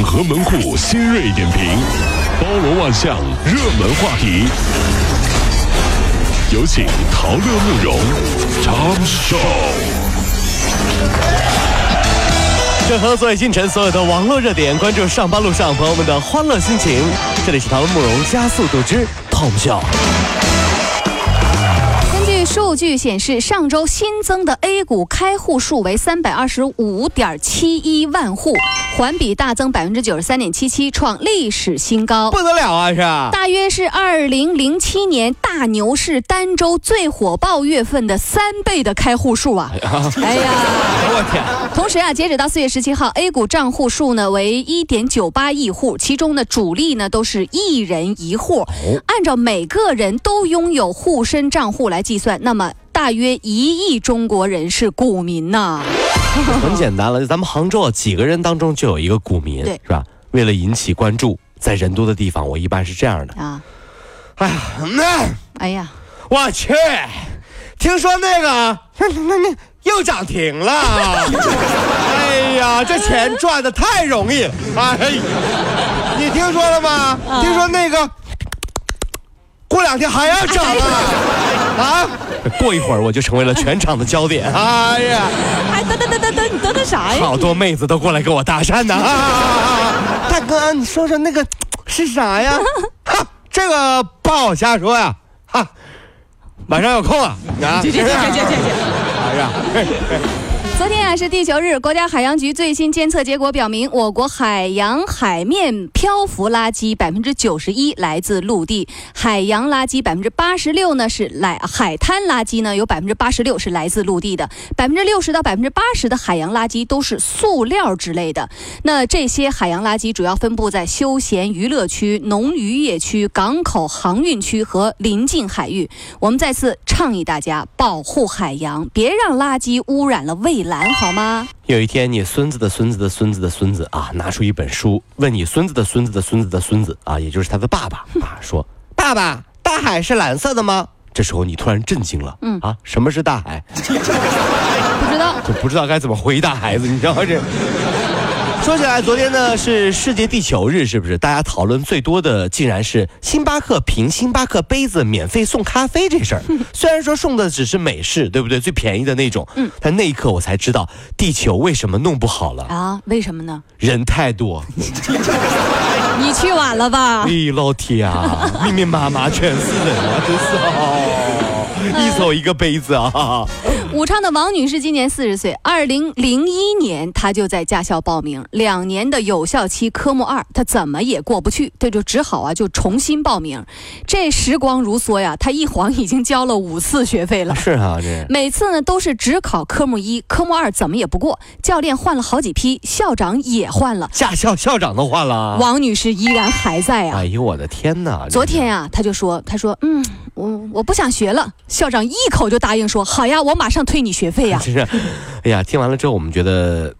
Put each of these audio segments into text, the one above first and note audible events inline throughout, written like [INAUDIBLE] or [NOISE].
网和门户新锐点评，包罗万象，热门话题。有请陶乐慕容长寿。整合所有星辰，所有的网络热点，关注上班路上朋友们的欢乐心情。这里是陶乐慕容加速度之 Tom Show。数据显示，上周新增的 A 股开户数为三百二十五点七一万户，环比大增百分之九十三点七七，创历史新高。不得了啊！是大约是二零零七年大牛市单周最火爆月份的三倍的开户数啊！哎呀，[LAUGHS] [LAUGHS] 我天！同时啊，截止到四月十七号，A 股账户数呢为一点九八亿户，其中呢主力呢都是一人一户。按照每个人都拥有沪深账户来计算，那么大约一亿中国人是股民呢。[LAUGHS] 很简单了，咱们杭州啊，几个人当中就有一个股民，对是吧？为了引起关注，在人多的地方，我一般是这样的。啊，哎呀，那哎呀，我去，听说那个那那那又涨停了。[LAUGHS] 哎呀，这钱赚的太容易了。哎呀，你听说了吗？听说那个过两天还要涨啊？[LAUGHS] 啊？过一会儿我就成为了全场的焦点。哎呀，哎，等等等等等，你等等啥呀？好多妹子都过来跟我搭讪呢。啊啊大哥，你说说那个是啥呀？[LAUGHS] 哈，这个不好瞎说呀。哈，晚上有空啊？啊，谢谢谢谢谢谢哎呀，昨天啊是地球日，国家海洋局最新监测结果表明，我国海洋海面漂浮垃圾百分之九十一来自陆地，海洋垃圾百分之八十六呢是来海滩垃圾呢有百分之八十六是来自陆地的，百分之六十到百分之八十的海洋垃圾都是塑料之类的。那这些海洋垃圾主要分布在休闲娱乐区、农渔业区、港口航运区和临近海域。我们再次倡议大家保护海洋，别让垃圾污染了未来蓝，好吗？有一天，你孙子的孙子的孙子的孙子啊，拿出一本书，问你孙子的孙子的孙子的孙子啊，也就是他的爸爸啊，说：“爸爸，大海是蓝色的吗？”这时候你突然震惊了，嗯啊，什么是大海？[LAUGHS] 不知道。就不知道该怎么回答孩子，你知道？这。说起来，昨天呢是世界地球日，是不是？大家讨论最多的竟然是星巴克凭星巴克杯子免费送咖啡这事儿。[LAUGHS] 虽然说送的只是美式，对不对？最便宜的那种。嗯。但那一刻我才知道，地球为什么弄不好了。啊？为什么呢？人太多。你去晚了吧？哎，老天啊，密密麻麻全是人啊，真是哦，[LAUGHS] 一手一个杯子啊。武昌的王女士今年四十岁，二零零一年她就在驾校报名，两年的有效期科目二，她怎么也过不去，这就只好啊就重新报名。这时光如梭呀，她一晃已经交了五次学费了。是啊，这每次呢都是只考科目一，科目二怎么也不过，教练换了好几批，校长也换了，驾校校长都换了。王女士依然还在啊。哎呦我的天哪！昨天呀、她就说，她说，嗯，我我不想学了。校长一口就答应说，好呀，我马上退你学费呀。真 [LAUGHS] 是，哎呀，听完了之后，我们觉得，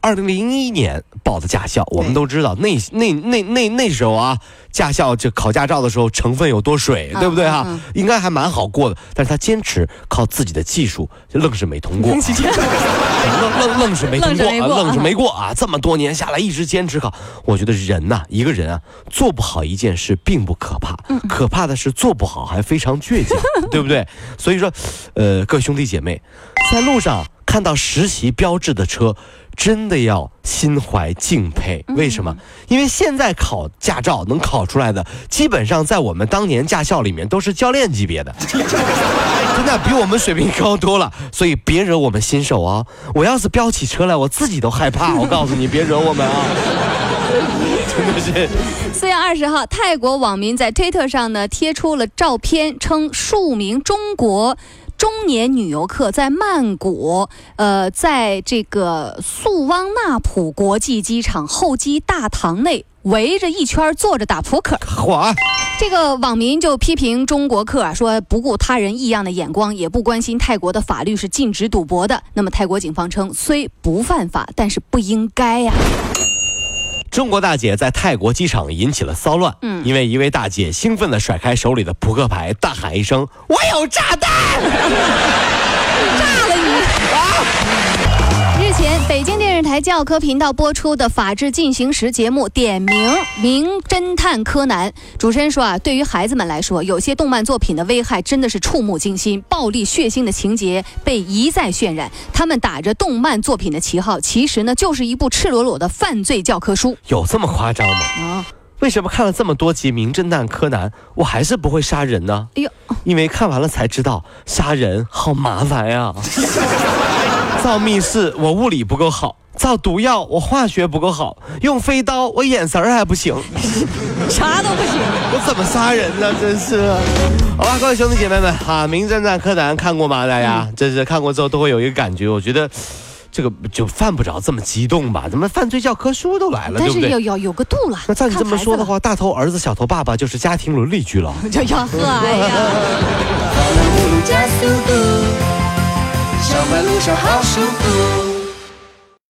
二零零一年报的驾校，我们都知道，那那那那那时候啊，驾校就考驾照的时候成分有多水，对不对哈、嗯应该还蛮好过的，但是他坚持靠自己的技术，就愣是没通过，愣愣愣是没通过，愣是没过啊。愣是没过。啊！这么多年下来，一直坚持考，我觉得人呐、一个人啊，做不好一件事并不可怕，嗯。可怕的是做不好还非常倔强，对不对？所以说，呃，各位兄弟姐妹，在路上看到实习标志的车，真的要心怀敬佩。为什么？因为现在考驾照能考出来的，基本上在我们当年驾校里面都是教练级别的，[LAUGHS] 真的比我们水平高多了。所以别惹我们新手啊！我要是飙起车来，我自己都害怕。[LAUGHS] 我告诉你，别惹我们啊！[LAUGHS] 真的是。四月二十号，泰国网民在推特上呢贴出了照片，称数名中国。中年女游客在曼谷，呃，在这个素汪纳普国际机场候机大堂内围着一圈坐着打扑克。嚯！这个网民就批评中国客啊，说不顾他人异样的眼光，也不关心泰国的法律是禁止赌博的。那么泰国警方称，虽不犯法，但是不应该呀、中国大姐在泰国机场引起了骚乱，嗯因为一位大姐兴奋地甩开手里的扑克牌，大喊一声：“我有炸弹！” [LAUGHS] 炸了你！日日前，北京电视台教科频道播出的《法制进行时》节目点名《名侦探柯南》，主持人说啊，对于孩子们来说，有些动漫作品的危害真的是触目惊心，暴力血腥的情节被一再渲染。他们打着动漫作品的旗号，其实呢就是一部赤裸裸的犯罪教科书。有这么夸张吗？啊，为什么看了这么多集《名侦探柯南》，我还是不会杀人呢？哎呦，因为看完了才知道杀人好麻烦呀。[LAUGHS] 造密室我物理不够好，造毒药我化学不够好，用飞刀我眼神儿还不行，[LAUGHS] 啥都不行。我怎么杀人呢？真是。好吧，各位兄弟姐妹们，哈，《名侦探柯南》看过吗？大家真是看过之后都会有一个感觉，我觉得。这个就犯不着这么激动吧？怎么犯罪教科书都来了，对不对？但是有有有个度了。那照你这么说的话，大头儿子小头爸爸就是家庭伦理剧了，[LAUGHS] 就要喝哎呀。[LAUGHS] 上班路上好舒服。